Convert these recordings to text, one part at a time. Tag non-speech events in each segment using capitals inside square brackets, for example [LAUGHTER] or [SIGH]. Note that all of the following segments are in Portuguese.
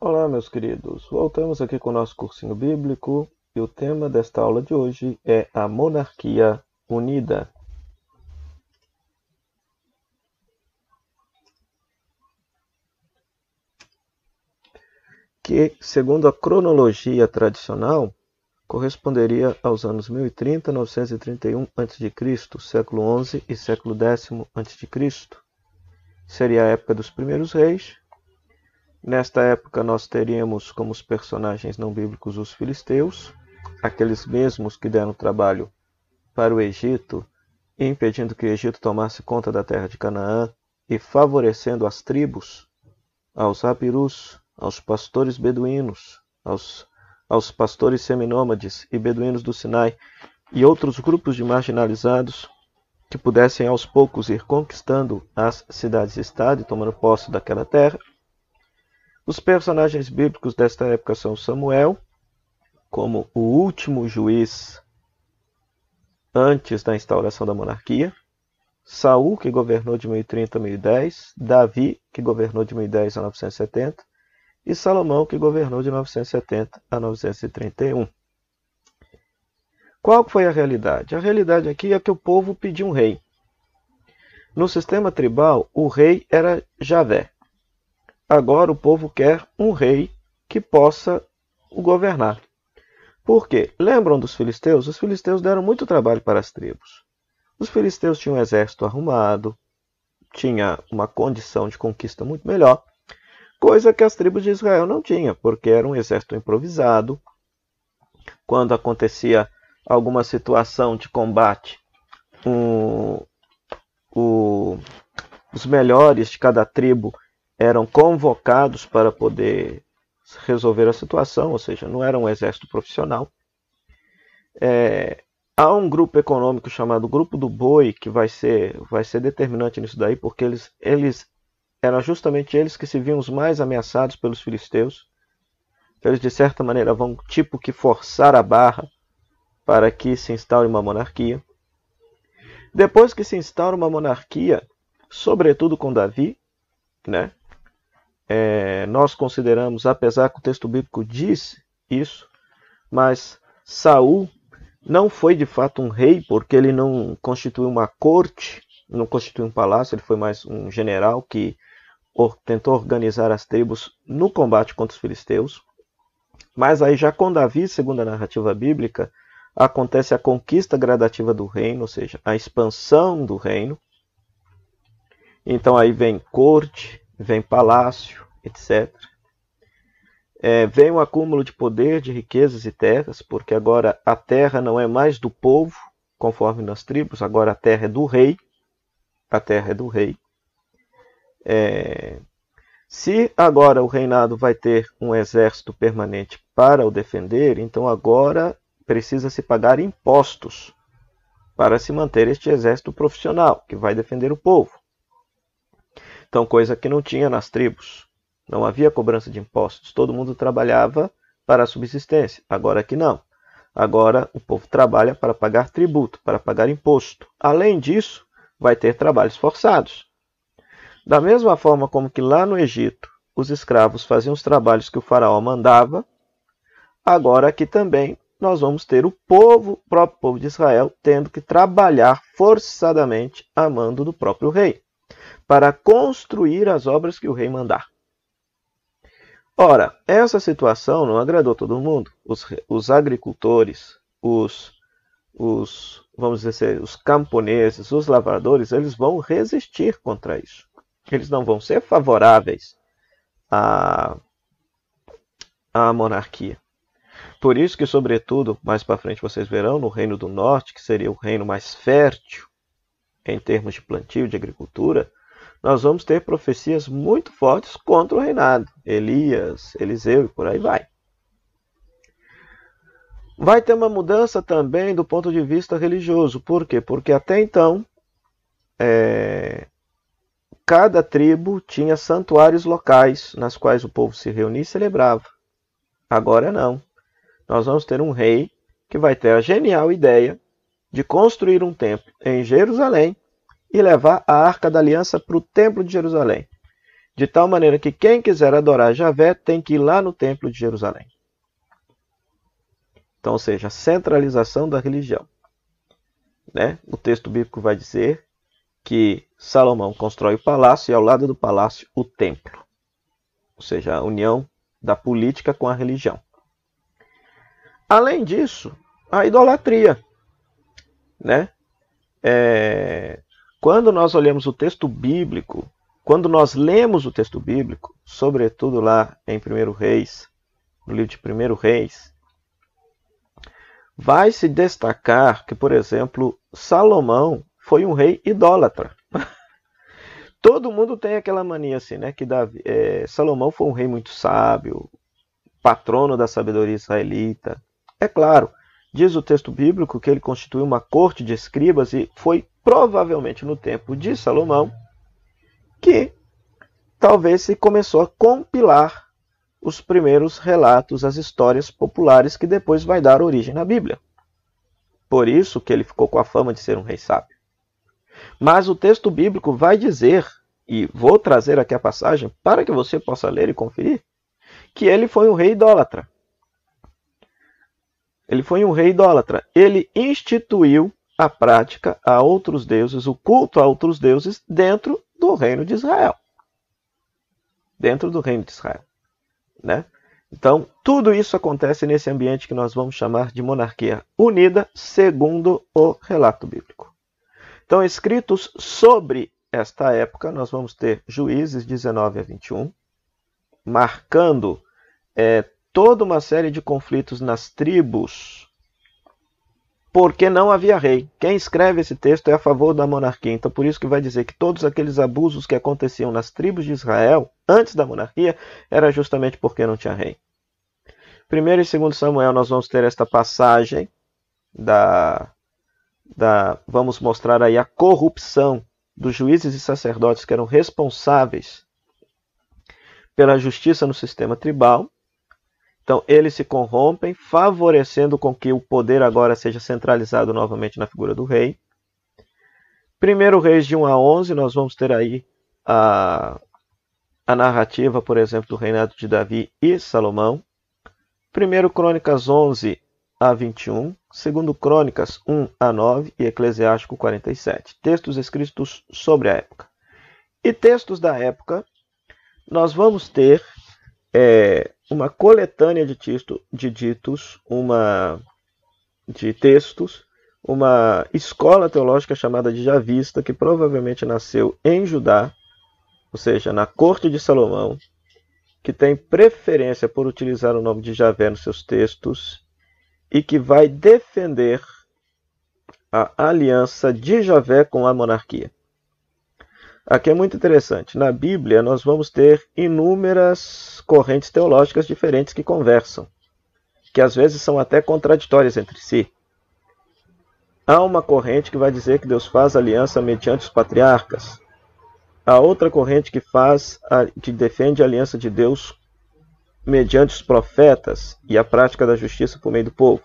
Olá, meus queridos. Voltamos aqui com o nosso cursinho bíblico e o tema desta aula de hoje é a monarquia unida. Que, segundo a cronologia tradicional, corresponderia aos anos 1030 931 a.C., século XI e século X a.C. Seria a época dos primeiros reis. Nesta época nós teríamos como os personagens não bíblicos os filisteus, aqueles mesmos que deram trabalho para o Egito, impedindo que o Egito tomasse conta da terra de Canaã e favorecendo as tribos, aos apirus, aos pastores beduínos, aos aos pastores seminômades e beduínos do Sinai e outros grupos de marginalizados que pudessem aos poucos ir conquistando as cidades-estado e tomando posse daquela terra. Os personagens bíblicos desta época são Samuel, como o último juiz antes da instauração da monarquia, Saul, que governou de 1030 a 1010, Davi, que governou de 1010 a 970, e Salomão, que governou de 970 a 931. Qual foi a realidade? A realidade aqui é que o povo pediu um rei. No sistema tribal, o rei era Javé. Agora o povo quer um rei que possa o governar. Por quê? Lembram dos filisteus? Os filisteus deram muito trabalho para as tribos. Os filisteus tinham um exército arrumado, tinha uma condição de conquista muito melhor, coisa que as tribos de Israel não tinham, porque era um exército improvisado. Quando acontecia alguma situação de combate, um, o, os melhores de cada tribo eram convocados para poder resolver a situação, ou seja, não era um exército profissional. É, há um grupo econômico chamado Grupo do Boi que vai ser, vai ser determinante nisso daí, porque eles, eles eram justamente eles que se viam os mais ameaçados pelos filisteus. Eles, de certa maneira, vão tipo que forçar a barra para que se instaure uma monarquia. Depois que se instaura uma monarquia, sobretudo com Davi, né? É, nós consideramos, apesar que o texto bíblico diz isso, mas Saul não foi de fato um rei, porque ele não constituiu uma corte, não constituiu um palácio, ele foi mais um general que tentou organizar as tribos no combate contra os filisteus. Mas aí já com Davi, segundo a narrativa bíblica, acontece a conquista gradativa do reino, ou seja, a expansão do reino. Então aí vem corte, vem palácio, etc. É, vem o acúmulo de poder, de riquezas e terras, porque agora a terra não é mais do povo, conforme nas tribos, agora a terra é do rei. A terra é do rei. É, se agora o reinado vai ter um exército permanente para o defender, então agora precisa se pagar impostos para se manter este exército profissional que vai defender o povo. Então, coisa que não tinha nas tribos. Não havia cobrança de impostos. Todo mundo trabalhava para a subsistência. Agora que não. Agora o povo trabalha para pagar tributo, para pagar imposto. Além disso, vai ter trabalhos forçados. Da mesma forma como que lá no Egito os escravos faziam os trabalhos que o faraó mandava, agora aqui também nós vamos ter o povo, o próprio povo de Israel, tendo que trabalhar forçadamente a mando do próprio rei, para construir as obras que o rei mandar. Ora, essa situação não agradou todo mundo. Os, os agricultores, os, os, vamos dizer, os camponeses, os lavradores, eles vão resistir contra isso eles não vão ser favoráveis à, à monarquia. Por isso que, sobretudo, mais para frente vocês verão, no Reino do Norte, que seria o reino mais fértil em termos de plantio, de agricultura, nós vamos ter profecias muito fortes contra o reinado. Elias, Eliseu e por aí vai. Vai ter uma mudança também do ponto de vista religioso. Por quê? Porque até então é, Cada tribo tinha santuários locais nas quais o povo se reunia e celebrava. Agora não. Nós vamos ter um rei que vai ter a genial ideia de construir um templo em Jerusalém e levar a Arca da Aliança para o Templo de Jerusalém. de tal maneira que quem quiser adorar Javé tem que ir lá no templo de Jerusalém. Então, ou seja, a centralização da religião. Né? O texto bíblico vai dizer que Salomão constrói o palácio e ao lado do palácio o templo. Ou seja, a união da política com a religião. Além disso, a idolatria. Né? É... Quando nós olhamos o texto bíblico, quando nós lemos o texto bíblico, sobretudo lá em 1 Reis, no livro de 1 Reis, vai se destacar que, por exemplo, Salomão foi um rei idólatra. [LAUGHS] Todo mundo tem aquela mania assim, né? Que Davi, é, Salomão foi um rei muito sábio, patrono da sabedoria israelita. É claro, diz o texto bíblico que ele constituiu uma corte de escribas e foi provavelmente no tempo de Salomão que talvez se começou a compilar os primeiros relatos, as histórias populares que depois vai dar origem na Bíblia. Por isso que ele ficou com a fama de ser um rei sábio. Mas o texto bíblico vai dizer, e vou trazer aqui a passagem para que você possa ler e conferir, que ele foi um rei idólatra. Ele foi um rei idólatra. Ele instituiu a prática a outros deuses, o culto a outros deuses dentro do reino de Israel. Dentro do reino de Israel. Né? Então, tudo isso acontece nesse ambiente que nós vamos chamar de monarquia unida, segundo o relato bíblico. Então, escritos sobre esta época, nós vamos ter Juízes 19 a 21, marcando é, toda uma série de conflitos nas tribos, porque não havia rei. Quem escreve esse texto é a favor da monarquia. Então, por isso que vai dizer que todos aqueles abusos que aconteciam nas tribos de Israel, antes da monarquia, era justamente porque não tinha rei. Primeiro e segundo Samuel, nós vamos ter esta passagem da, da vamos mostrar aí a corrupção dos juízes e sacerdotes que eram responsáveis pela justiça no sistema tribal. Então, eles se corrompem, favorecendo com que o poder agora seja centralizado novamente na figura do rei. Primeiro Reis de 1 a 11, nós vamos ter aí a, a narrativa, por exemplo, do reinado de Davi e Salomão. Primeiro Crônicas 11 a 21, segundo Crônicas 1 a 9 e Eclesiástico 47. Textos escritos sobre a época. E textos da época, nós vamos ter é, uma coletânea de, texto, de ditos, uma de textos, uma escola teológica chamada de Javista, que provavelmente nasceu em Judá, ou seja, na corte de Salomão, que tem preferência por utilizar o nome de Javé nos seus textos e que vai defender a aliança de Javé com a monarquia. Aqui é muito interessante. Na Bíblia, nós vamos ter inúmeras correntes teológicas diferentes que conversam, que às vezes são até contraditórias entre si. Há uma corrente que vai dizer que Deus faz aliança mediante os patriarcas. Há outra corrente que faz, que defende a aliança de Deus mediante os profetas e a prática da justiça por meio do povo.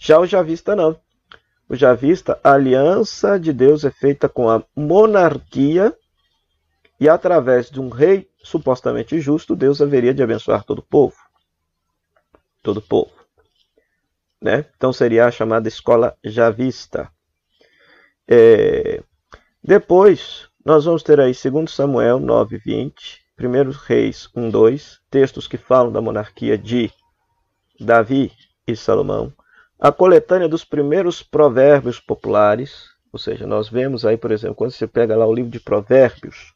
Já o javista não o javista, a aliança de Deus é feita com a monarquia e através de um rei supostamente justo, Deus haveria de abençoar todo o povo. Todo o povo. Né? Então seria a chamada escola javista. É... Depois, nós vamos ter aí 2 Samuel 9, 20, 1 Reis 1, 2, textos que falam da monarquia de Davi e Salomão a coletânea dos primeiros provérbios populares, ou seja, nós vemos aí, por exemplo, quando você pega lá o livro de Provérbios,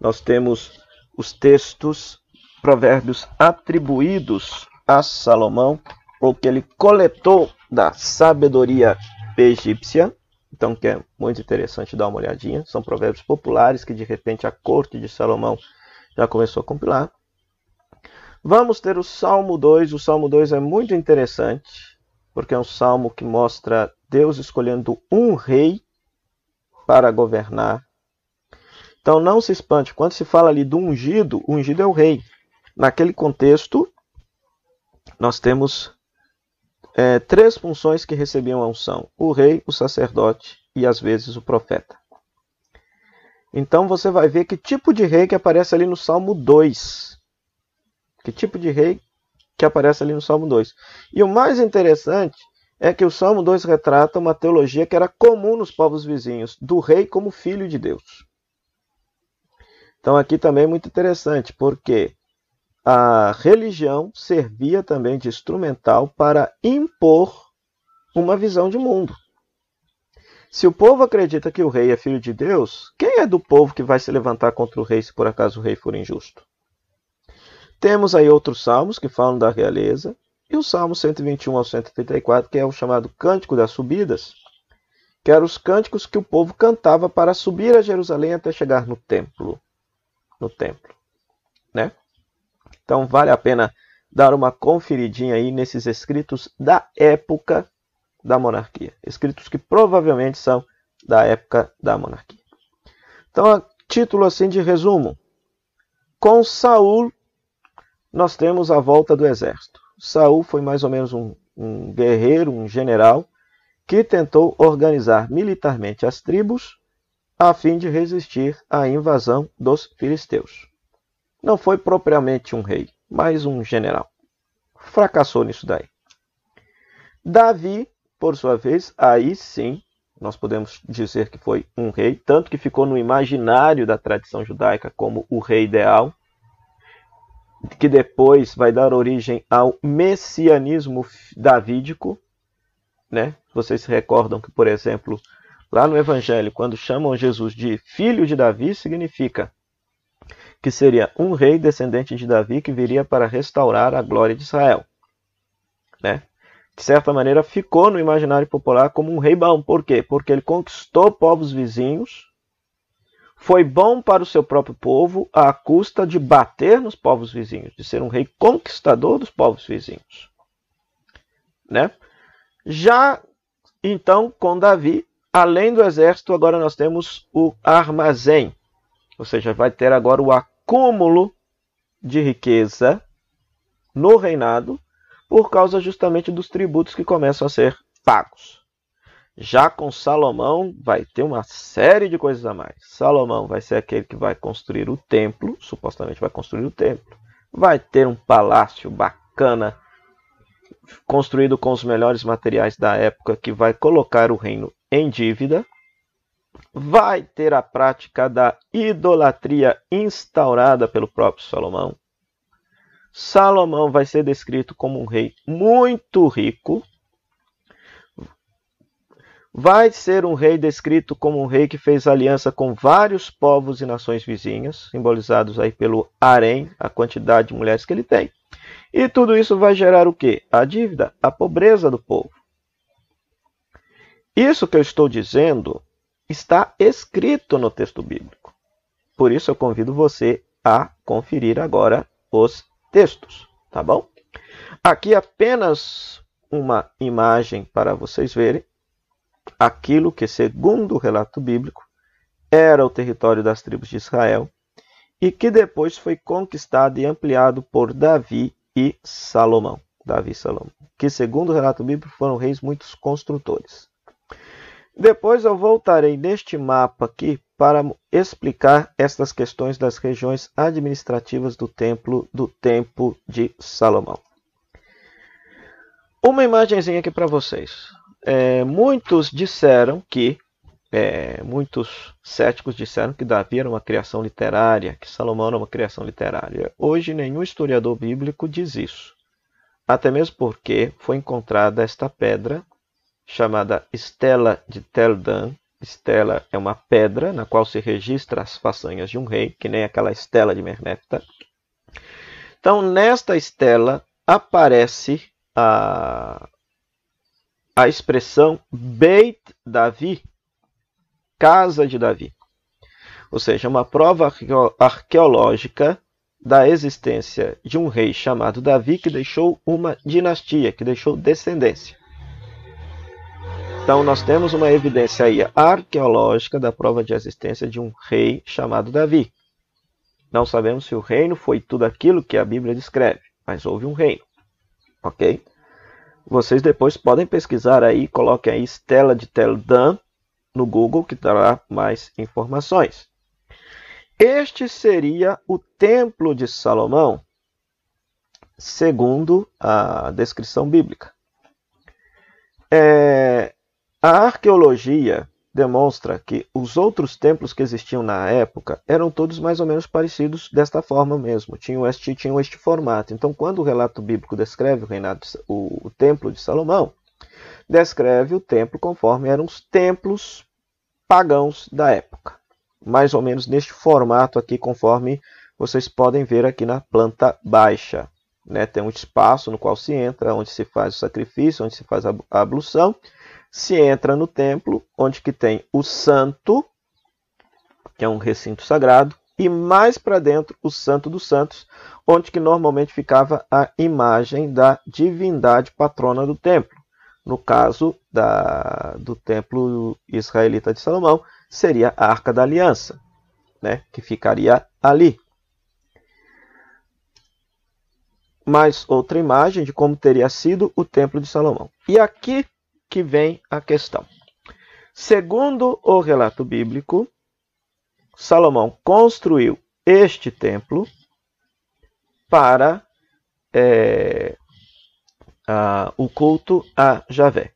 nós temos os textos, provérbios atribuídos a Salomão, ou que ele coletou da sabedoria egípcia. Então, que é muito interessante dar uma olhadinha. São provérbios populares que, de repente, a corte de Salomão já começou a compilar. Vamos ter o Salmo 2. O Salmo 2 é muito interessante porque é um salmo que mostra Deus escolhendo um rei para governar. Então não se espante, quando se fala ali do ungido, o ungido é o rei. Naquele contexto, nós temos é, três funções que recebiam a unção: o rei, o sacerdote e às vezes o profeta. Então você vai ver que tipo de rei que aparece ali no Salmo 2. Que tipo de rei que aparece ali no Salmo 2. E o mais interessante é que o Salmo 2 retrata uma teologia que era comum nos povos vizinhos, do rei como filho de Deus. Então aqui também é muito interessante, porque a religião servia também de instrumental para impor uma visão de mundo. Se o povo acredita que o rei é filho de Deus, quem é do povo que vai se levantar contra o rei se por acaso o rei for injusto? Temos aí outros salmos que falam da realeza, e o Salmo 121 ao 134, que é o chamado Cântico das Subidas, que eram os cânticos que o povo cantava para subir a Jerusalém até chegar no templo. No templo, né? Então vale a pena dar uma conferidinha aí nesses escritos da época da monarquia, escritos que provavelmente são da época da monarquia. Então, título assim de resumo, com Saul nós temos a volta do exército. Saul foi mais ou menos um, um guerreiro, um general, que tentou organizar militarmente as tribos a fim de resistir à invasão dos filisteus. Não foi propriamente um rei, mas um general. Fracassou nisso daí. Davi, por sua vez, aí sim, nós podemos dizer que foi um rei, tanto que ficou no imaginário da tradição judaica como o rei ideal, que depois vai dar origem ao messianismo davídico, né? Vocês se recordam que, por exemplo, lá no Evangelho, quando chamam Jesus de filho de Davi, significa que seria um rei descendente de Davi que viria para restaurar a glória de Israel, né? De certa maneira, ficou no imaginário popular como um rei bom. Por quê? Porque ele conquistou povos vizinhos foi bom para o seu próprio povo à custa de bater nos povos vizinhos, de ser um rei conquistador dos povos vizinhos. Né? Já então com Davi, além do exército, agora nós temos o armazém, ou seja, vai ter agora o acúmulo de riqueza no reinado por causa justamente dos tributos que começam a ser pagos. Já com Salomão vai ter uma série de coisas a mais. Salomão vai ser aquele que vai construir o templo, supostamente vai construir o templo. Vai ter um palácio bacana, construído com os melhores materiais da época, que vai colocar o reino em dívida. Vai ter a prática da idolatria instaurada pelo próprio Salomão. Salomão vai ser descrito como um rei muito rico, vai ser um rei descrito como um rei que fez aliança com vários povos e nações vizinhas, simbolizados aí pelo harém, a quantidade de mulheres que ele tem. E tudo isso vai gerar o quê? A dívida, a pobreza do povo. Isso que eu estou dizendo está escrito no texto bíblico. Por isso eu convido você a conferir agora os textos, tá bom? Aqui apenas uma imagem para vocês verem aquilo que, segundo o relato bíblico, era o território das tribos de Israel e que depois foi conquistado e ampliado por Davi e Salomão. Davi e Salomão, que segundo o relato bíblico foram reis muitos construtores. Depois eu voltarei neste mapa aqui para explicar estas questões das regiões administrativas do templo do tempo de Salomão. Uma imagenzinha aqui para vocês é, muitos disseram que, é, muitos céticos disseram que Davi era uma criação literária, que Salomão era uma criação literária. Hoje, nenhum historiador bíblico diz isso. Até mesmo porque foi encontrada esta pedra, chamada Estela de Teldan. Estela é uma pedra na qual se registra as façanhas de um rei, que nem aquela estela de Merneptah. Então, nesta estela aparece a, a expressão Beit Davi, casa de Davi. Ou seja, uma prova arqueológica da existência de um rei chamado Davi que deixou uma dinastia, que deixou descendência. Então nós temos uma evidência aí arqueológica da prova de existência de um rei chamado Davi. Não sabemos se o reino foi tudo aquilo que a Bíblia descreve, mas houve um reino. OK? Vocês depois podem pesquisar aí, coloquem aí Stella de Teldan no Google que dará mais informações. Este seria o Templo de Salomão, segundo a descrição bíblica. É, a arqueologia demonstra que os outros templos que existiam na época eram todos mais ou menos parecidos desta forma mesmo, tinham este, tinham este formato. Então, quando o relato bíblico descreve o, reinado, o, o templo de Salomão, descreve o templo conforme eram os templos pagãos da época. Mais ou menos neste formato aqui, conforme vocês podem ver aqui na planta baixa. Né? Tem um espaço no qual se entra, onde se faz o sacrifício, onde se faz a ablução, se entra no templo, onde que tem o santo, que é um recinto sagrado, e mais para dentro o santo dos santos, onde que normalmente ficava a imagem da divindade patrona do templo. No caso da, do templo israelita de Salomão, seria a Arca da Aliança, né, que ficaria ali. Mais outra imagem de como teria sido o templo de Salomão. E aqui que vem a questão. Segundo o relato bíblico, Salomão construiu este templo para é, a, o culto a Javé.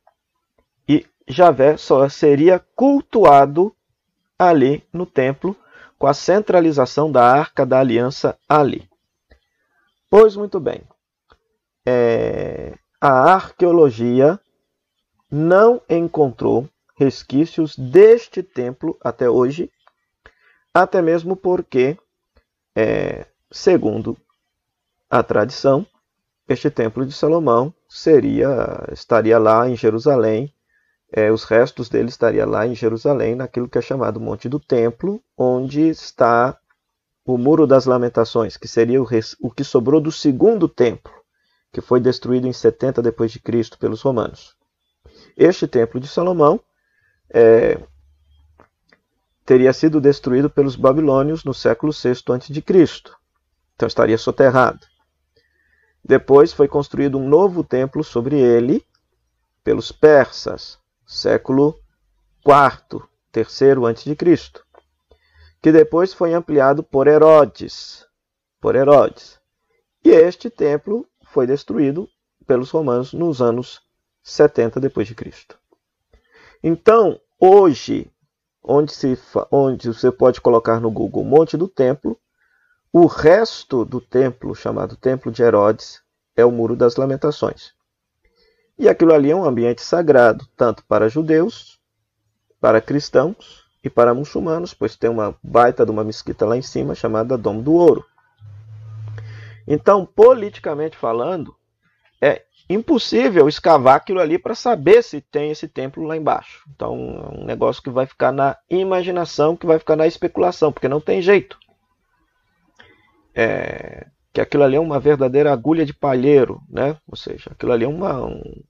E Javé só seria cultuado ali no templo, com a centralização da arca da aliança ali. Pois muito bem, é, a arqueologia não encontrou resquícios deste templo até hoje, até mesmo porque, é, segundo a tradição, este templo de Salomão seria estaria lá em Jerusalém, é, os restos dele estaria lá em Jerusalém, naquilo que é chamado Monte do Templo, onde está o Muro das Lamentações, que seria o, res, o que sobrou do segundo templo, que foi destruído em 70 depois de Cristo pelos romanos. Este templo de Salomão é, teria sido destruído pelos babilônios no século VI a.C. Então estaria soterrado. Depois foi construído um novo templo sobre ele pelos persas, século IV, terceiro a.C., que depois foi ampliado por Herodes, por Herodes. E este templo foi destruído pelos romanos nos anos 70 depois de Cristo. Então, hoje, onde, se, onde você pode colocar no Google Monte do Templo, o resto do templo, chamado Templo de Herodes, é o Muro das Lamentações. E aquilo ali é um ambiente sagrado, tanto para judeus, para cristãos e para muçulmanos, pois tem uma baita de uma mesquita lá em cima chamada Dom do Ouro. Então, politicamente falando, é impossível escavar aquilo ali para saber se tem esse templo lá embaixo. Então, é um negócio que vai ficar na imaginação, que vai ficar na especulação, porque não tem jeito. É, que aquilo ali é uma verdadeira agulha de palheiro, né? Ou seja, aquilo ali é uma, um,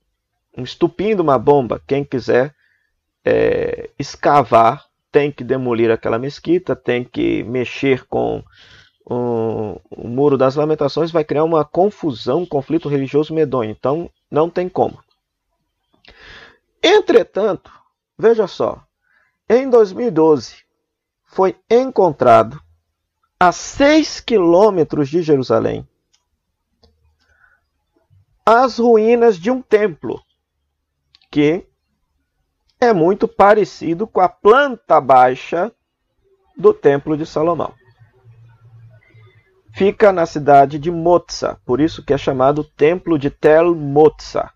um estupim de uma bomba. Quem quiser é, escavar tem que demolir aquela mesquita, tem que mexer com o, Muro das Lamentações vai criar uma confusão, um conflito religioso medonho. Então, não tem como. Entretanto, veja só, em 2012 foi encontrado a 6 quilômetros de Jerusalém as ruínas de um templo que é muito parecido com a planta baixa do Templo de Salomão fica na cidade de Motza, por isso que é chamado Templo de Tel Motza.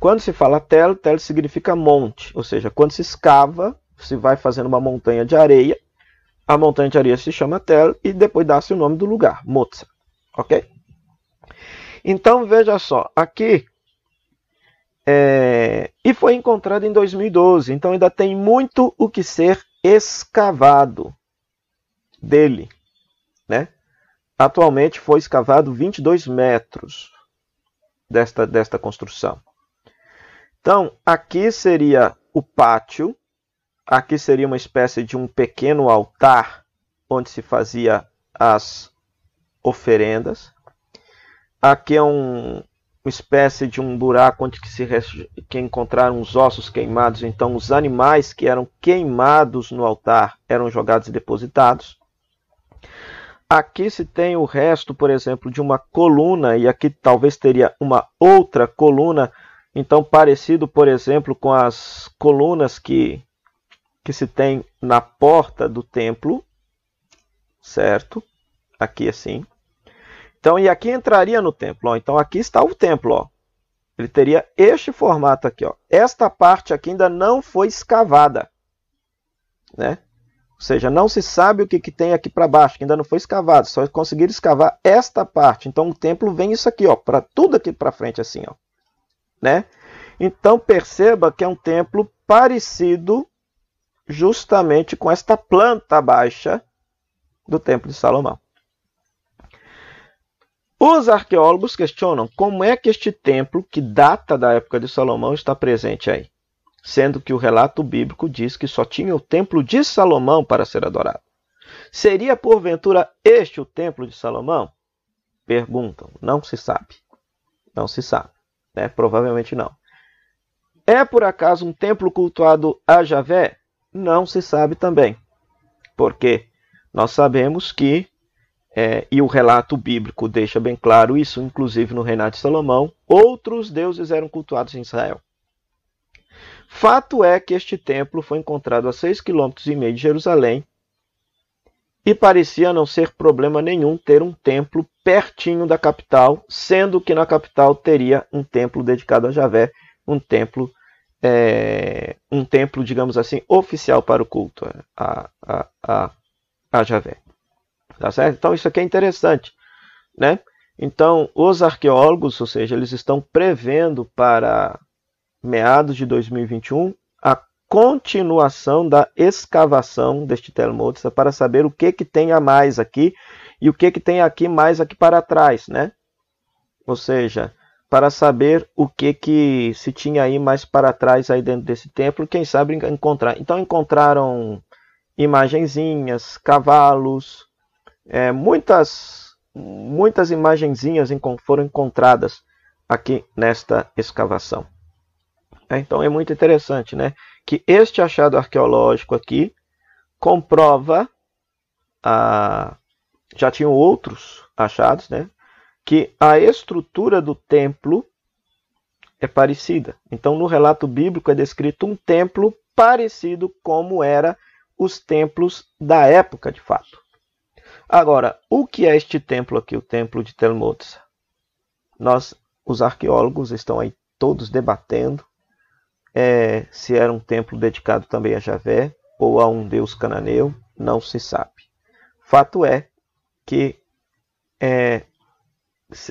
Quando se fala Tel, Tel significa monte, ou seja, quando se escava, se vai fazendo uma montanha de areia, a montanha de areia se chama Tel e depois dá-se o nome do lugar, Motza. Ok? Então veja só, aqui é, e foi encontrado em 2012, então ainda tem muito o que ser escavado dele, né? Atualmente foi escavado 22 metros desta, desta construção. Então, aqui seria o pátio, aqui seria uma espécie de um pequeno altar onde se fazia as oferendas. Aqui é um, uma espécie de um buraco onde que se que encontraram os ossos queimados. Então, os animais que eram queimados no altar eram jogados e depositados. Aqui se tem o resto, por exemplo, de uma coluna, e aqui talvez teria uma outra coluna, então parecido, por exemplo, com as colunas que, que se tem na porta do templo, certo? Aqui assim. Então, e aqui entraria no templo. Ó. Então, aqui está o templo. Ó. Ele teria este formato aqui. Ó. Esta parte aqui ainda não foi escavada. Né? Seja, não se sabe o que, que tem aqui para baixo, que ainda não foi escavado. Só conseguiram escavar esta parte. Então, o templo vem isso aqui, ó, para tudo aqui para frente assim, ó. Né? Então, perceba que é um templo parecido justamente com esta planta baixa do Templo de Salomão. Os arqueólogos questionam como é que este templo, que data da época de Salomão, está presente aí, sendo que o relato bíblico diz que só tinha o templo de Salomão para ser adorado. Seria porventura este o templo de Salomão? Perguntam. Não se sabe. Não se sabe. Né? Provavelmente não. É por acaso um templo cultuado a Javé? Não se sabe também. Porque nós sabemos que é, e o relato bíblico deixa bem claro isso, inclusive no reinado de Salomão, outros deuses eram cultuados em Israel. Fato é que este templo foi encontrado a seis quilômetros e meio de Jerusalém e parecia não ser problema nenhum ter um templo pertinho da capital, sendo que na capital teria um templo dedicado a Javé, um templo, é, um templo, digamos assim, oficial para o culto a, a, a, a Javé. Tá certo? Então isso aqui é interessante, né? Então, os arqueólogos, ou seja, eles estão prevendo para meados de 2021 a continuação da escavação deste Telmotsa para saber o que que tem a mais aqui e o que que tem aqui mais aqui para trás, né? Ou seja, para saber o que que se tinha aí mais para trás aí dentro desse templo, quem sabe encontrar. Então encontraram imagenzinhas, cavalos, é, muitas, muitas imagenzinhas foram encontradas aqui nesta escavação. É, então é muito interessante né, que este achado arqueológico aqui comprova, a, já tinham outros achados, né, que a estrutura do templo é parecida. Então, no relato bíblico é descrito um templo parecido como era os templos da época, de fato. Agora, o que é este templo aqui, o templo de Telmotsa? Nós, os arqueólogos, estão aí todos debatendo é, se era um templo dedicado também a Javé ou a um deus cananeu, não se sabe. Fato é que é,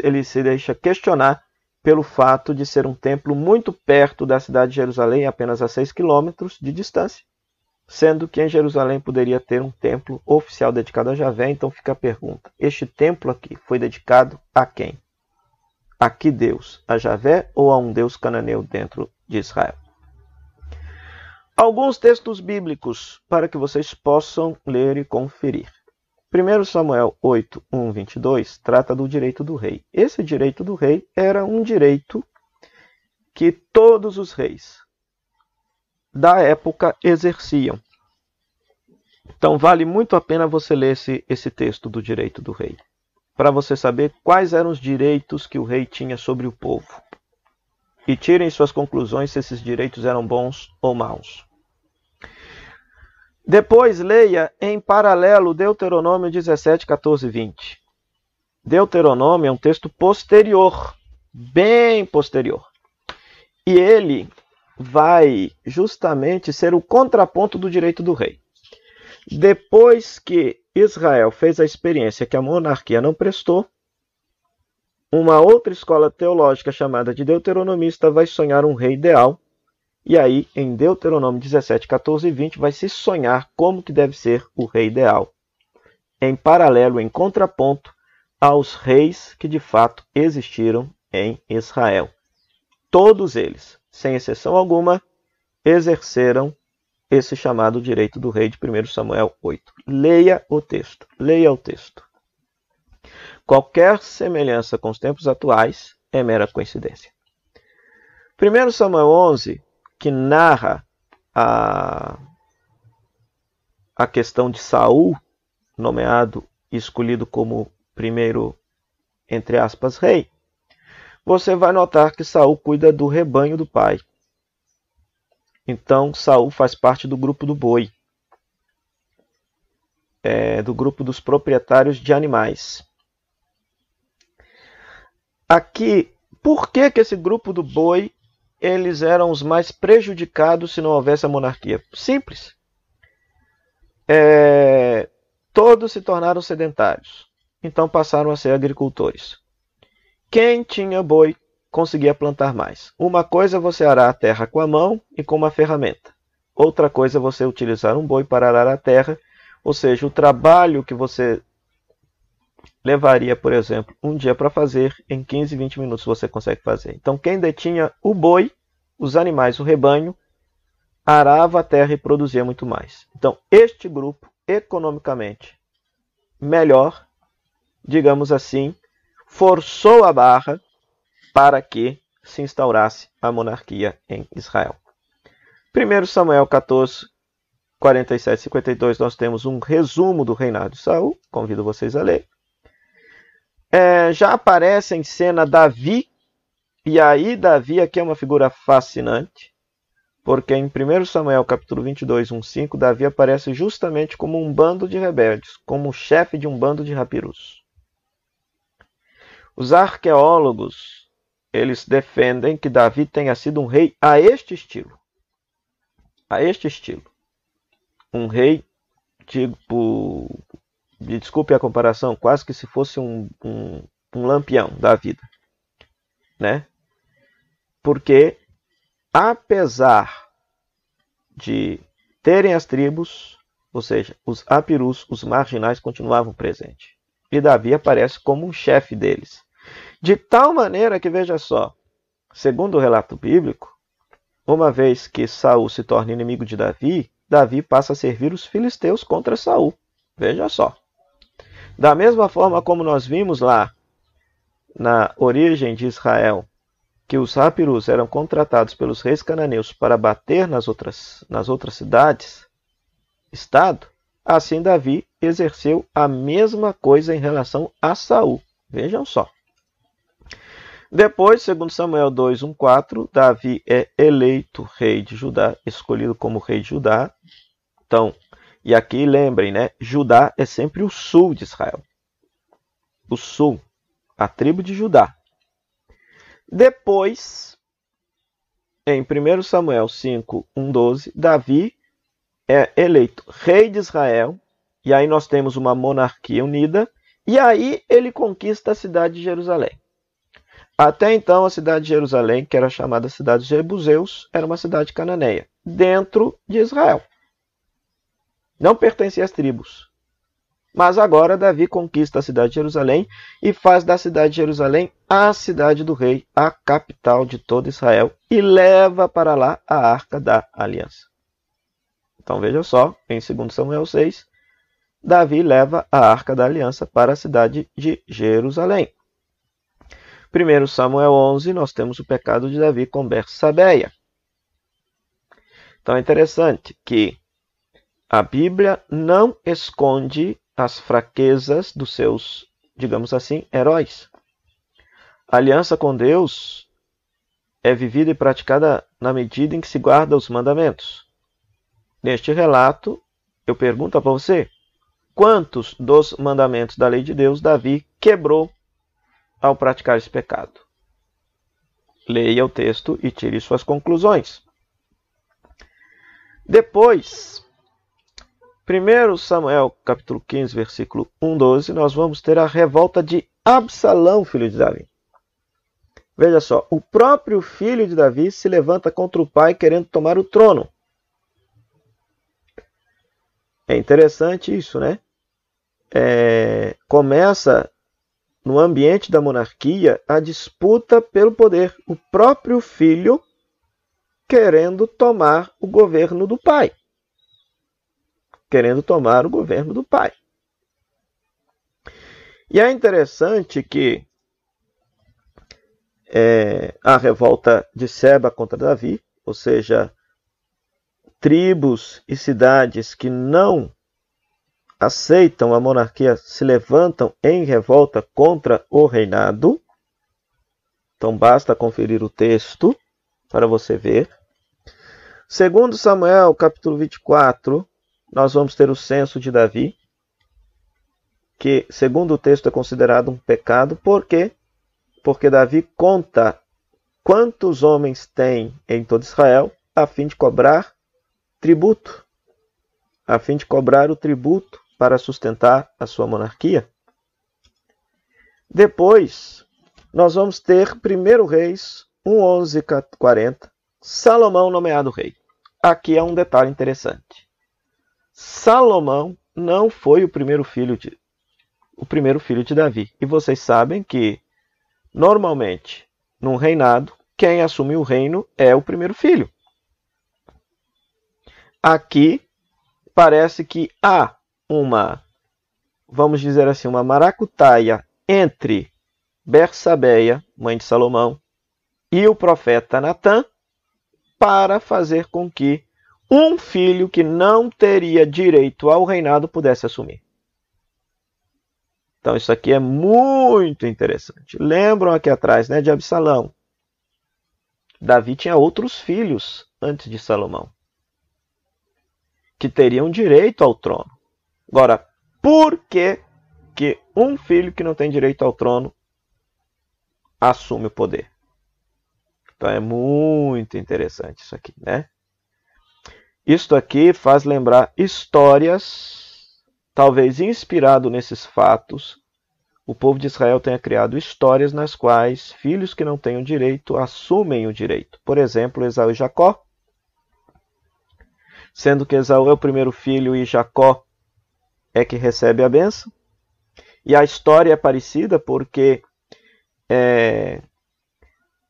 ele se deixa questionar pelo fato de ser um templo muito perto da cidade de Jerusalém, apenas a 6 quilômetros de distância, sendo que em Jerusalém poderia ter um templo oficial dedicado a Javé. Então fica a pergunta: este templo aqui foi dedicado a quem? A que Deus? A Javé ou a um Deus cananeu dentro de Israel? Alguns textos bíblicos para que vocês possam ler e conferir. 1 Samuel 8, 1, 22 trata do direito do rei. Esse direito do rei era um direito que todos os reis, da época exerciam. Então vale muito a pena você ler esse, esse texto do direito do rei, para você saber quais eram os direitos que o rei tinha sobre o povo. E tirem suas conclusões se esses direitos eram bons ou maus. Depois leia em paralelo Deuteronômio 17, 14 e 20. Deuteronômio é um texto posterior, bem posterior. E ele vai justamente ser o contraponto do direito do rei. Depois que Israel fez a experiência que a monarquia não prestou, uma outra escola teológica chamada de deuteronomista vai sonhar um rei ideal. E aí, em Deuteronômio 17, 14 e 20, vai se sonhar como que deve ser o rei ideal. Em paralelo, em contraponto aos reis que de fato existiram em Israel. Todos eles sem exceção alguma, exerceram esse chamado direito do rei de 1 Samuel 8. Leia o texto, leia o texto. Qualquer semelhança com os tempos atuais é mera coincidência. 1 Samuel 11, que narra a, a questão de Saul, nomeado escolhido como primeiro, entre aspas, rei, você vai notar que Saul cuida do rebanho do pai. Então Saul faz parte do grupo do boi, é, do grupo dos proprietários de animais. Aqui, por que, que esse grupo do boi eles eram os mais prejudicados se não houvesse a monarquia? Simples. É, todos se tornaram sedentários, então passaram a ser agricultores. Quem tinha boi conseguia plantar mais. Uma coisa é você arar a terra com a mão e com uma ferramenta. Outra coisa é você utilizar um boi para arar a terra, ou seja, o trabalho que você levaria, por exemplo, um dia para fazer, em 15, 20 minutos você consegue fazer. Então, quem detinha o boi, os animais, o rebanho, arava a terra e produzia muito mais. Então, este grupo, economicamente melhor, digamos assim, forçou a barra para que se instaurasse a monarquia em Israel. 1 Samuel 14, 47 e 52, nós temos um resumo do reinado de Saul. Convido vocês a ler. É, já aparece em cena Davi, e aí Davi aqui é uma figura fascinante, porque em 1 Samuel capítulo 22, 1, 5, Davi aparece justamente como um bando de rebeldes, como chefe de um bando de rapirus. Os arqueólogos, eles defendem que Davi tenha sido um rei a este estilo. A este estilo. Um rei, tipo, desculpe a comparação, quase que se fosse um, um, um lampião da vida. Né? Porque, apesar de terem as tribos, ou seja, os apirus, os marginais, continuavam presentes. E Davi aparece como um chefe deles. De tal maneira que, veja só, segundo o relato bíblico, uma vez que Saul se torna inimigo de Davi, Davi passa a servir os filisteus contra Saul. Veja só. Da mesma forma como nós vimos lá na origem de Israel, que os rápiros eram contratados pelos reis cananeus para bater nas outras, nas outras cidades, estado, assim Davi exerceu a mesma coisa em relação a Saul. Vejam só. Depois, segundo Samuel 2, 1, 4, Davi é eleito rei de Judá, escolhido como rei de Judá. Então, e aqui lembrem, né? Judá é sempre o sul de Israel. O sul, a tribo de Judá. Depois, em 1 Samuel 5, 1, 12, Davi é eleito rei de Israel. E aí nós temos uma monarquia unida. E aí ele conquista a cidade de Jerusalém. Até então, a cidade de Jerusalém, que era chamada cidade de Jebuseus, era uma cidade cananeia, dentro de Israel. Não pertencia às tribos. Mas agora Davi conquista a cidade de Jerusalém e faz da cidade de Jerusalém a cidade do rei, a capital de todo Israel, e leva para lá a arca da aliança. Então veja só, em 2 Samuel 6, Davi leva a arca da aliança para a cidade de Jerusalém. 1 Samuel 11, nós temos o pecado de Davi com Bersabeia. Então é interessante que a Bíblia não esconde as fraquezas dos seus, digamos assim, heróis. A aliança com Deus é vivida e praticada na medida em que se guarda os mandamentos. Neste relato, eu pergunto para você: quantos dos mandamentos da lei de Deus Davi quebrou ao praticar esse pecado. Leia o texto e tire suas conclusões. Depois, 1 Samuel capítulo 15, versículo 1, 12, nós vamos ter a revolta de Absalão, filho de Davi. Veja só, o próprio filho de Davi se levanta contra o pai querendo tomar o trono. É interessante isso, né? É, começa no ambiente da monarquia, a disputa pelo poder. O próprio filho querendo tomar o governo do pai. Querendo tomar o governo do pai. E é interessante que é, a revolta de Seba contra Davi, ou seja, tribos e cidades que não aceitam a monarquia se levantam em revolta contra o reinado. Então basta conferir o texto para você ver. Segundo Samuel, capítulo 24, nós vamos ter o censo de Davi, que segundo o texto é considerado um pecado, por quê? Porque Davi conta quantos homens tem em todo Israel a fim de cobrar tributo, a fim de cobrar o tributo para sustentar a sua monarquia. Depois, nós vamos ter 1 Reis 1:11:40, Salomão nomeado rei. Aqui é um detalhe interessante. Salomão não foi o primeiro filho de o primeiro filho de Davi. E vocês sabem que normalmente num reinado, quem assume o reino é o primeiro filho. Aqui parece que há uma, vamos dizer assim, uma maracutaia entre Bersabeia, mãe de Salomão, e o profeta Natã, para fazer com que um filho que não teria direito ao reinado pudesse assumir. Então isso aqui é muito interessante. Lembram aqui atrás, né, de Absalão. Davi tinha outros filhos antes de Salomão que teriam direito ao trono. Agora, por que, que um filho que não tem direito ao trono assume o poder? Então é muito interessante isso aqui, né? Isto aqui faz lembrar histórias, talvez inspirado nesses fatos, o povo de Israel tenha criado histórias nas quais filhos que não têm o direito assumem o direito. Por exemplo, Esaú e Jacó, sendo que Esaú é o primeiro filho e Jacó é que recebe a benção. E a história é parecida porque é,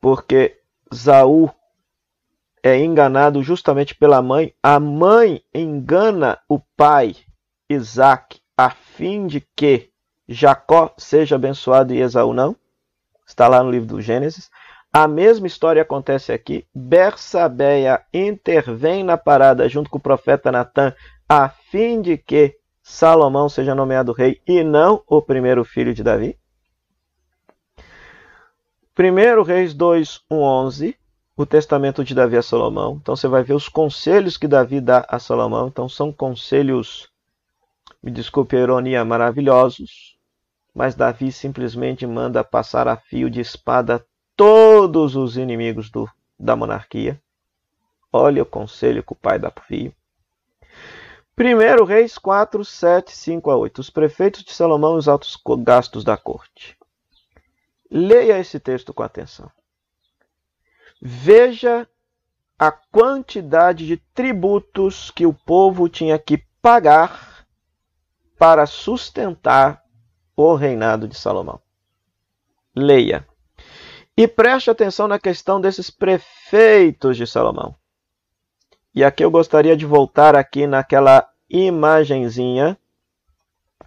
porque Zaú é enganado justamente pela mãe. A mãe engana o pai Isaac a fim de que Jacó seja abençoado e Esaú não. Está lá no livro do Gênesis. A mesma história acontece aqui. Bersabeia intervém na parada junto com o profeta Natan a fim de que Salomão seja nomeado rei e não o primeiro filho de Davi? 1 Reis 2, 1, 11, o testamento de Davi a Salomão. Então você vai ver os conselhos que Davi dá a Salomão. Então são conselhos, me desculpe a ironia, maravilhosos. Mas Davi simplesmente manda passar a fio de espada todos os inimigos do, da monarquia. Olha o conselho que o pai dá para o filho. 1 Reis 4, 7, 5 a 8. Os prefeitos de Salomão e os altos gastos da corte. Leia esse texto com atenção. Veja a quantidade de tributos que o povo tinha que pagar para sustentar o reinado de Salomão. Leia. E preste atenção na questão desses prefeitos de Salomão. E aqui eu gostaria de voltar aqui naquela imagenzinha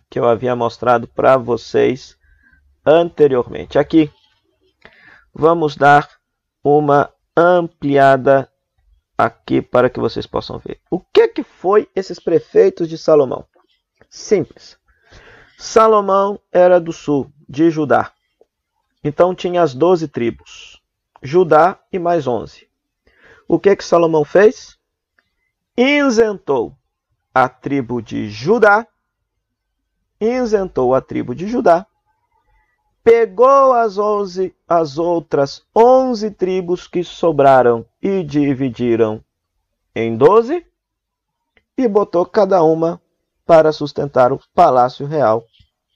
que eu havia mostrado para vocês anteriormente. Aqui vamos dar uma ampliada aqui para que vocês possam ver. O que que foi esses prefeitos de Salomão? Simples. Salomão era do sul, de Judá. Então tinha as doze tribos, Judá e mais onze. O que que Salomão fez? isentou a tribo de Judá, isentou a tribo de Judá, pegou as, onze, as outras onze tribos que sobraram e dividiram em doze e botou cada uma para sustentar o palácio real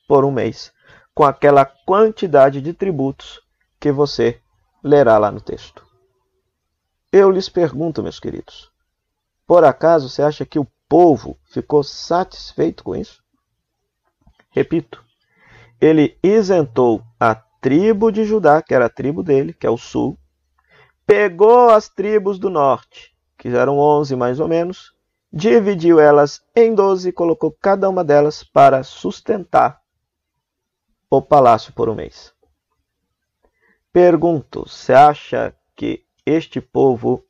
por um mês, com aquela quantidade de tributos que você lerá lá no texto. Eu lhes pergunto, meus queridos, por acaso você acha que o povo ficou satisfeito com isso? Repito, ele isentou a tribo de Judá, que era a tribo dele, que é o sul, pegou as tribos do norte, que eram 11 mais ou menos, dividiu elas em 12 e colocou cada uma delas para sustentar o palácio por um mês. Pergunto, você acha que este povo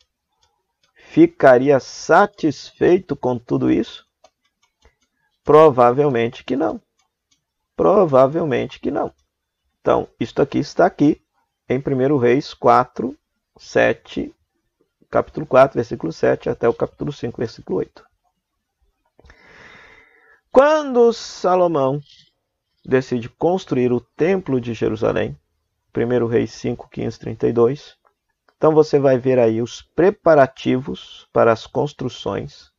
ficaria satisfeito com tudo isso? Provavelmente que não. Provavelmente que não. Então, isto aqui está aqui em 1 Reis 4, 7, capítulo 4, versículo 7, até o capítulo 5, versículo 8. Quando Salomão decide construir o templo de Jerusalém, 1 Reis 5, 15, 32, então você vai ver aí os preparativos para as construções,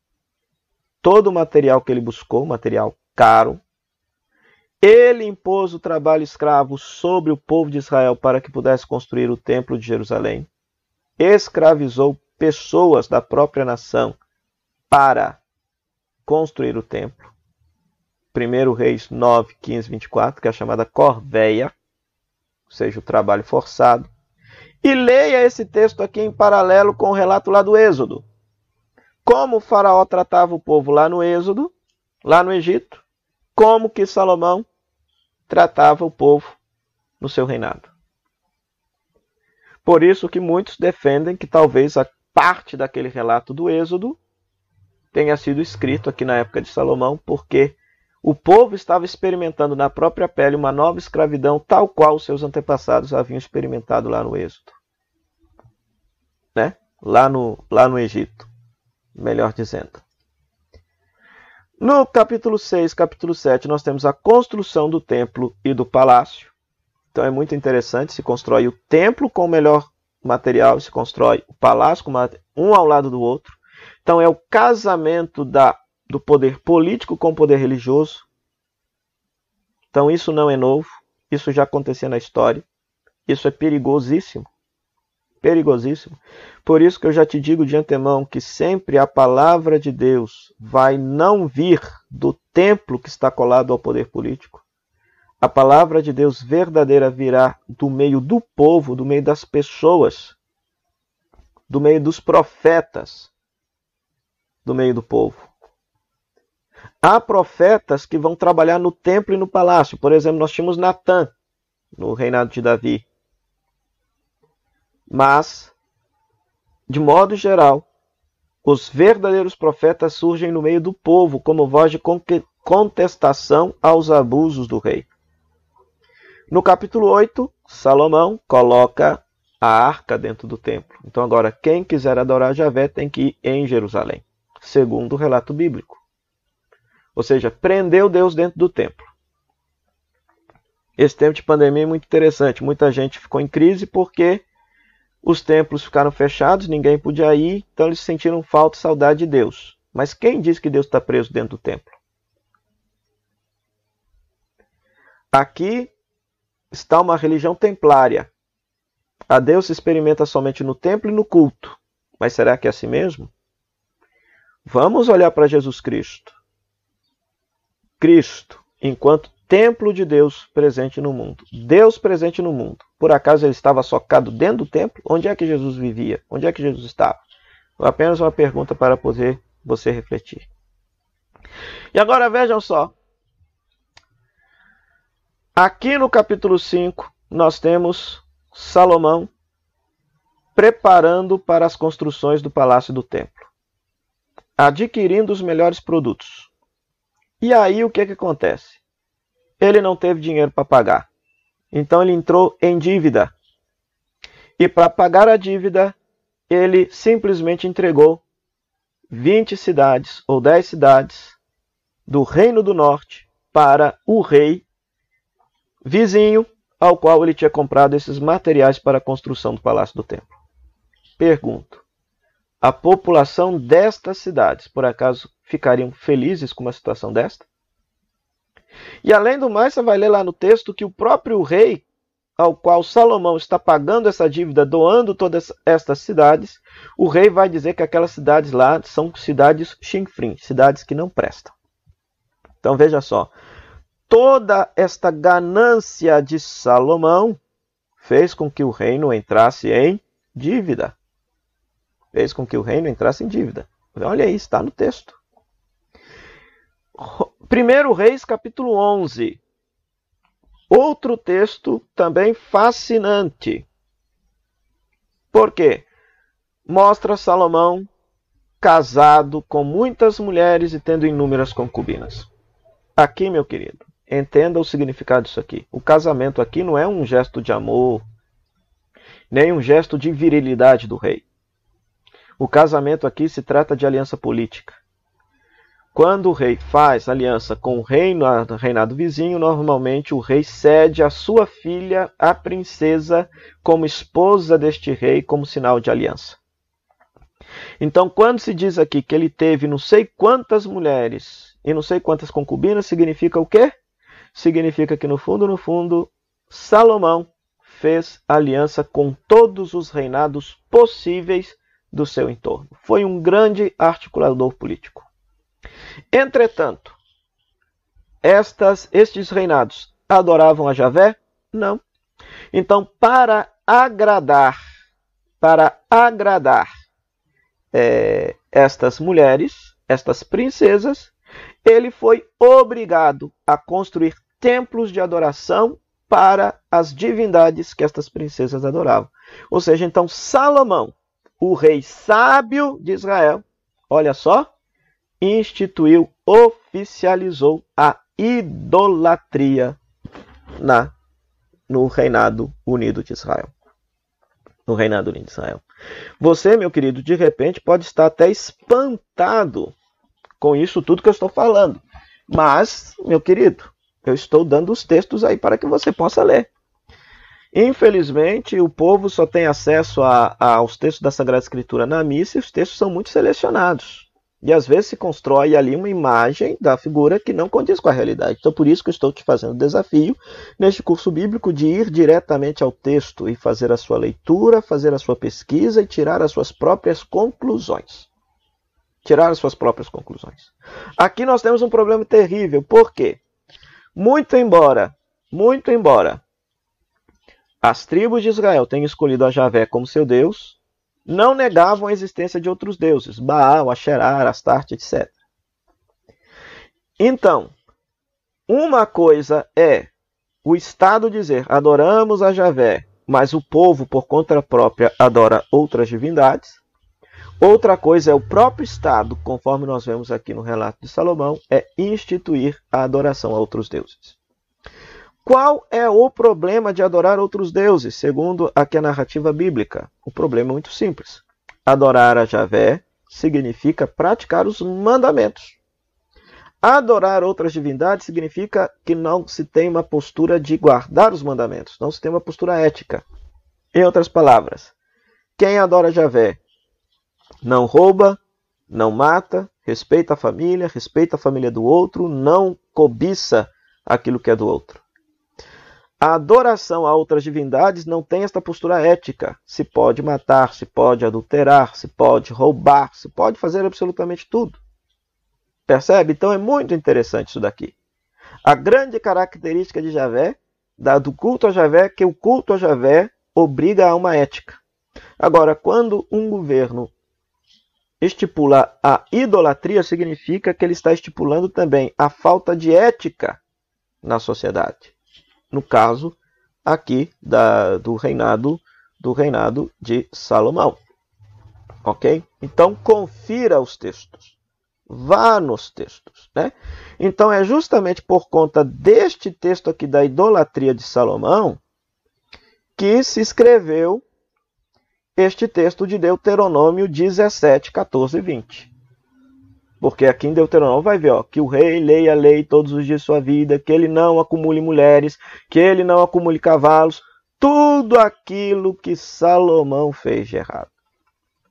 todo o material que ele buscou, material caro, ele impôs o trabalho escravo sobre o povo de Israel para que pudesse construir o templo de Jerusalém. Escravizou pessoas da própria nação para construir o templo. 1 Reis 9, 15, 24, que é a chamada corveia, ou seja, o trabalho forçado. E leia esse texto aqui em paralelo com o relato lá do Êxodo. Como o faraó tratava o povo lá no Êxodo, lá no Egito, como que Salomão tratava o povo no seu reinado. Por isso que muitos defendem que talvez a parte daquele relato do Êxodo tenha sido escrito aqui na época de Salomão, porque o povo estava experimentando na própria pele uma nova escravidão, tal qual os seus antepassados haviam experimentado lá no Êxodo. Né? Lá, no, lá no Egito, melhor dizendo. No capítulo 6, capítulo 7, nós temos a construção do templo e do palácio. Então é muito interessante, se constrói o templo com o melhor material, se constrói o palácio com um ao lado do outro. Então é o casamento da, do poder político com o poder religioso. Então isso não é novo, isso já acontecia na história. Isso é perigosíssimo perigosíssimo. Por isso que eu já te digo de antemão que sempre a palavra de Deus vai não vir do templo que está colado ao poder político. A palavra de Deus verdadeira virá do meio do povo, do meio das pessoas, do meio dos profetas, do meio do povo. Há profetas que vão trabalhar no templo e no palácio. Por exemplo, nós tínhamos Natã no reinado de Davi. Mas, de modo geral, os verdadeiros profetas surgem no meio do povo como voz de contestação aos abusos do rei. No capítulo 8, Salomão coloca a arca dentro do templo. Então, agora, quem quiser adorar Javé tem que ir em Jerusalém, segundo o relato bíblico. Ou seja, prendeu Deus dentro do templo. Esse tempo de pandemia é muito interessante. Muita gente ficou em crise porque os templos ficaram fechados, ninguém podia ir, então eles sentiram falta e saudade de Deus. Mas quem diz que Deus está preso dentro do templo? Aqui está uma religião templária. A Deus se experimenta somente no templo e no culto. Mas será que é assim mesmo? Vamos olhar para Jesus Cristo. Cristo, enquanto templo de Deus presente no mundo. Deus presente no mundo. Por acaso ele estava socado dentro do templo? Onde é que Jesus vivia? Onde é que Jesus estava? Apenas uma pergunta para poder você refletir. E agora vejam só. Aqui no capítulo 5, nós temos Salomão preparando para as construções do palácio do templo, adquirindo os melhores produtos. E aí o que, que acontece? ele não teve dinheiro para pagar. Então ele entrou em dívida. E para pagar a dívida, ele simplesmente entregou 20 cidades ou 10 cidades do Reino do Norte para o rei vizinho ao qual ele tinha comprado esses materiais para a construção do Palácio do Templo. Pergunto: a população destas cidades, por acaso, ficariam felizes com uma situação desta? E além do mais, você vai ler lá no texto que o próprio rei, ao qual Salomão está pagando essa dívida, doando todas estas cidades, o rei vai dizer que aquelas cidades lá são cidades chinfrim, cidades que não prestam. Então veja só, toda esta ganância de Salomão fez com que o reino entrasse em dívida. Fez com que o reino entrasse em dívida. Olha aí, está no texto. 1 Reis, capítulo 11. Outro texto também fascinante. Por quê? Mostra Salomão casado com muitas mulheres e tendo inúmeras concubinas. Aqui, meu querido, entenda o significado disso aqui. O casamento aqui não é um gesto de amor, nem um gesto de virilidade do rei. O casamento aqui se trata de aliança política. Quando o rei faz aliança com o reino, reinado vizinho, normalmente o rei cede a sua filha, a princesa, como esposa deste rei, como sinal de aliança. Então, quando se diz aqui que ele teve não sei quantas mulheres e não sei quantas concubinas, significa o quê? Significa que no fundo, no fundo, Salomão fez aliança com todos os reinados possíveis do seu entorno. Foi um grande articulador político. Entretanto, estas, estes reinados adoravam a Javé? Não. Então, para agradar, para agradar é, estas mulheres, estas princesas, ele foi obrigado a construir templos de adoração para as divindades que estas princesas adoravam. Ou seja, então Salomão, o rei sábio de Israel, olha só, instituiu, oficializou a idolatria na no reinado unido de Israel. No reinado unido de Israel. Você, meu querido, de repente pode estar até espantado com isso tudo que eu estou falando. Mas, meu querido, eu estou dando os textos aí para que você possa ler. Infelizmente, o povo só tem acesso a, a, aos textos da Sagrada Escritura na missa e os textos são muito selecionados. E às vezes se constrói ali uma imagem da figura que não condiz com a realidade. Então, por isso que eu estou te fazendo o desafio, neste curso bíblico, de ir diretamente ao texto e fazer a sua leitura, fazer a sua pesquisa e tirar as suas próprias conclusões. Tirar as suas próprias conclusões. Aqui nós temos um problema terrível. Por quê? Muito embora, muito embora as tribos de Israel tenham escolhido a Javé como seu Deus, não negavam a existência de outros deuses, Baal, Asherah, Astarte, etc. Então, uma coisa é o Estado dizer adoramos a Javé, mas o povo, por conta própria, adora outras divindades. Outra coisa é o próprio Estado, conforme nós vemos aqui no relato de Salomão, é instituir a adoração a outros deuses. Qual é o problema de adorar outros deuses, segundo aqui a narrativa bíblica? O problema é muito simples. Adorar a Javé significa praticar os mandamentos. Adorar outras divindades significa que não se tem uma postura de guardar os mandamentos, não se tem uma postura ética. Em outras palavras, quem adora Javé não rouba, não mata, respeita a família, respeita a família do outro, não cobiça aquilo que é do outro. A adoração a outras divindades não tem esta postura ética. Se pode matar, se pode adulterar, se pode roubar, se pode fazer absolutamente tudo. Percebe? Então é muito interessante isso daqui. A grande característica de Javé, do culto a Javé, é que o culto a Javé obriga a uma ética. Agora, quando um governo estipula a idolatria, significa que ele está estipulando também a falta de ética na sociedade no caso aqui da, do reinado do reinado de Salomão. Ok? Então confira os textos. Vá nos textos. Né? Então é justamente por conta deste texto aqui da idolatria de Salomão que se escreveu este texto de Deuteronômio 17, 14 e 20. Porque aqui em Deuteronômio vai ver ó, que o rei leia a lei todos os dias de sua vida, que ele não acumule mulheres, que ele não acumule cavalos, tudo aquilo que Salomão fez de errado.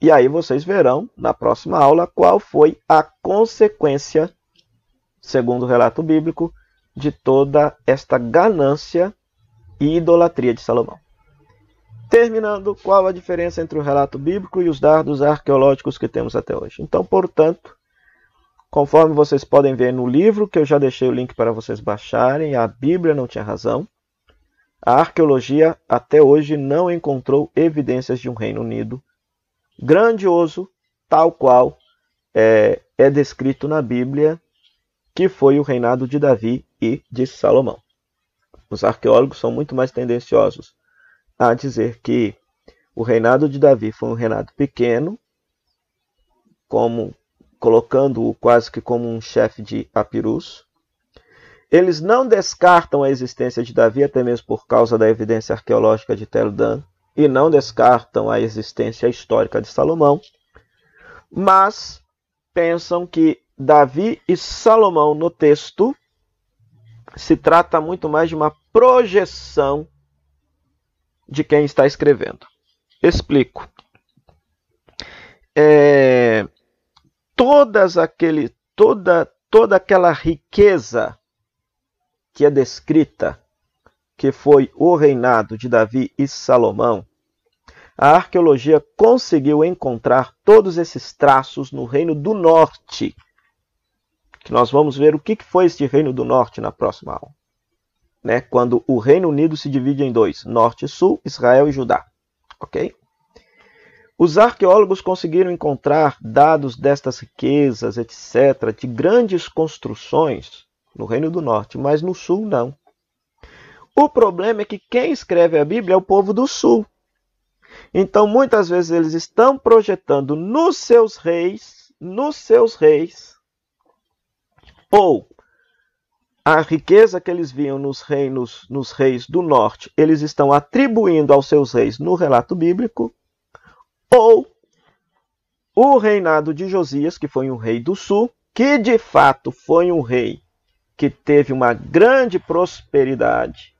E aí vocês verão na próxima aula qual foi a consequência, segundo o relato bíblico, de toda esta ganância e idolatria de Salomão. Terminando, qual a diferença entre o relato bíblico e os dados arqueológicos que temos até hoje? Então, portanto, Conforme vocês podem ver no livro, que eu já deixei o link para vocês baixarem, a Bíblia não tinha razão. A arqueologia até hoje não encontrou evidências de um Reino Unido grandioso, tal qual é, é descrito na Bíblia, que foi o reinado de Davi e de Salomão. Os arqueólogos são muito mais tendenciosos a dizer que o reinado de Davi foi um reinado pequeno, como colocando-o quase que como um chefe de papirus, Eles não descartam a existência de Davi, até mesmo por causa da evidência arqueológica de Tel Dan, e não descartam a existência histórica de Salomão, mas pensam que Davi e Salomão no texto se trata muito mais de uma projeção de quem está escrevendo. Explico. É, todas aquele, toda, toda aquela riqueza que é descrita, que foi o reinado de Davi e Salomão, a arqueologia conseguiu encontrar todos esses traços no Reino do Norte. Que nós vamos ver o que foi este Reino do Norte na próxima aula. Né? Quando o Reino Unido se divide em dois, Norte e Sul, Israel e Judá. Ok? Os arqueólogos conseguiram encontrar dados destas riquezas, etc., de grandes construções no Reino do Norte, mas no Sul não. O problema é que quem escreve a Bíblia é o povo do Sul. Então, muitas vezes eles estão projetando nos seus reis, nos seus reis, ou a riqueza que eles viam nos reinos, nos reis do norte, eles estão atribuindo aos seus reis no relato bíblico, ou o reinado de Josias, que foi um rei do sul, que de fato foi um rei que teve uma grande prosperidade.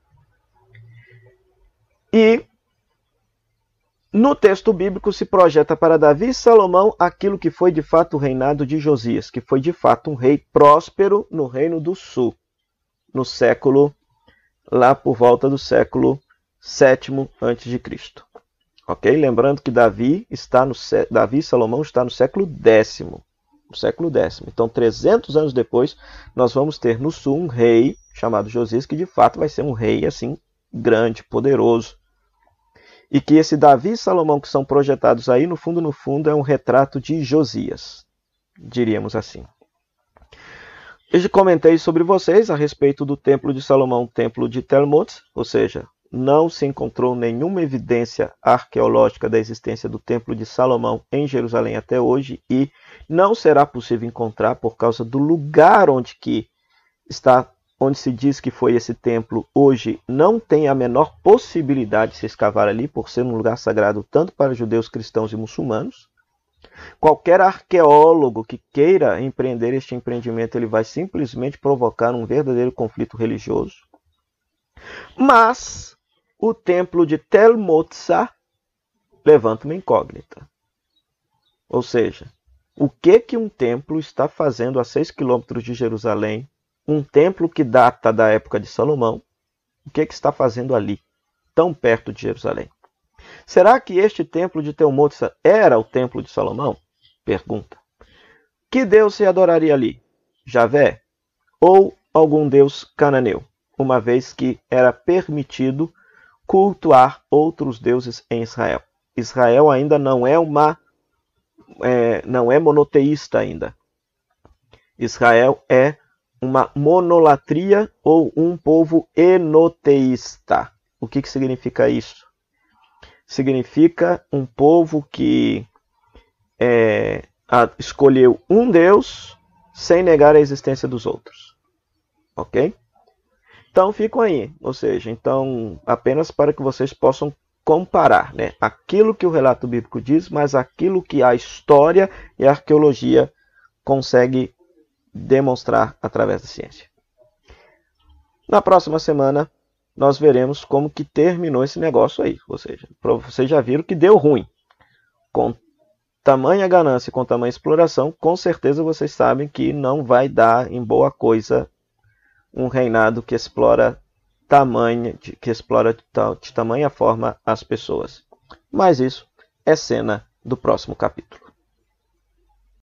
E no texto bíblico se projeta para Davi e Salomão aquilo que foi de fato o reinado de Josias, que foi de fato um rei próspero no reino do sul, no século lá por volta do século sétimo antes de Cristo. OK? Lembrando que Davi está no Davi e Salomão está no século décimo no século X. Então, 300 anos depois, nós vamos ter no sul um rei chamado Josias, que de fato vai ser um rei assim grande, poderoso. E que esse Davi e Salomão que são projetados aí, no fundo, no fundo, é um retrato de Josias, diríamos assim. Eu já comentei sobre vocês a respeito do templo de Salomão, templo de Telmot, ou seja, não se encontrou nenhuma evidência arqueológica da existência do Templo de Salomão em Jerusalém até hoje e não será possível encontrar por causa do lugar onde que está onde se diz que foi esse templo hoje não tem a menor possibilidade de se escavar ali por ser um lugar sagrado tanto para judeus, cristãos e muçulmanos. Qualquer arqueólogo que queira empreender este empreendimento, ele vai simplesmente provocar um verdadeiro conflito religioso. Mas o templo de Tel Motsa levanta uma incógnita. Ou seja, o que que um templo está fazendo a 6 quilômetros de Jerusalém, um templo que data da época de Salomão, o que que está fazendo ali, tão perto de Jerusalém? Será que este templo de Telmotsa era o templo de Salomão? Pergunta. Que Deus se adoraria ali? Javé ou algum deus cananeu, uma vez que era permitido cultuar outros deuses em Israel. Israel ainda não é uma é, não é monoteísta ainda. Israel é uma monolatria ou um povo enoteísta. O que, que significa isso? Significa um povo que é, escolheu um Deus sem negar a existência dos outros. Ok? Então ficam aí, ou seja, então apenas para que vocês possam comparar, né, aquilo que o relato bíblico diz, mas aquilo que a história e a arqueologia consegue demonstrar através da ciência. Na próxima semana nós veremos como que terminou esse negócio aí, ou seja, vocês já viram que deu ruim. Com tamanha ganância com tamanha exploração, com certeza vocês sabem que não vai dar em boa coisa um reinado que explora tamanha, que explora de tamanha forma as pessoas. Mas isso é cena do próximo capítulo.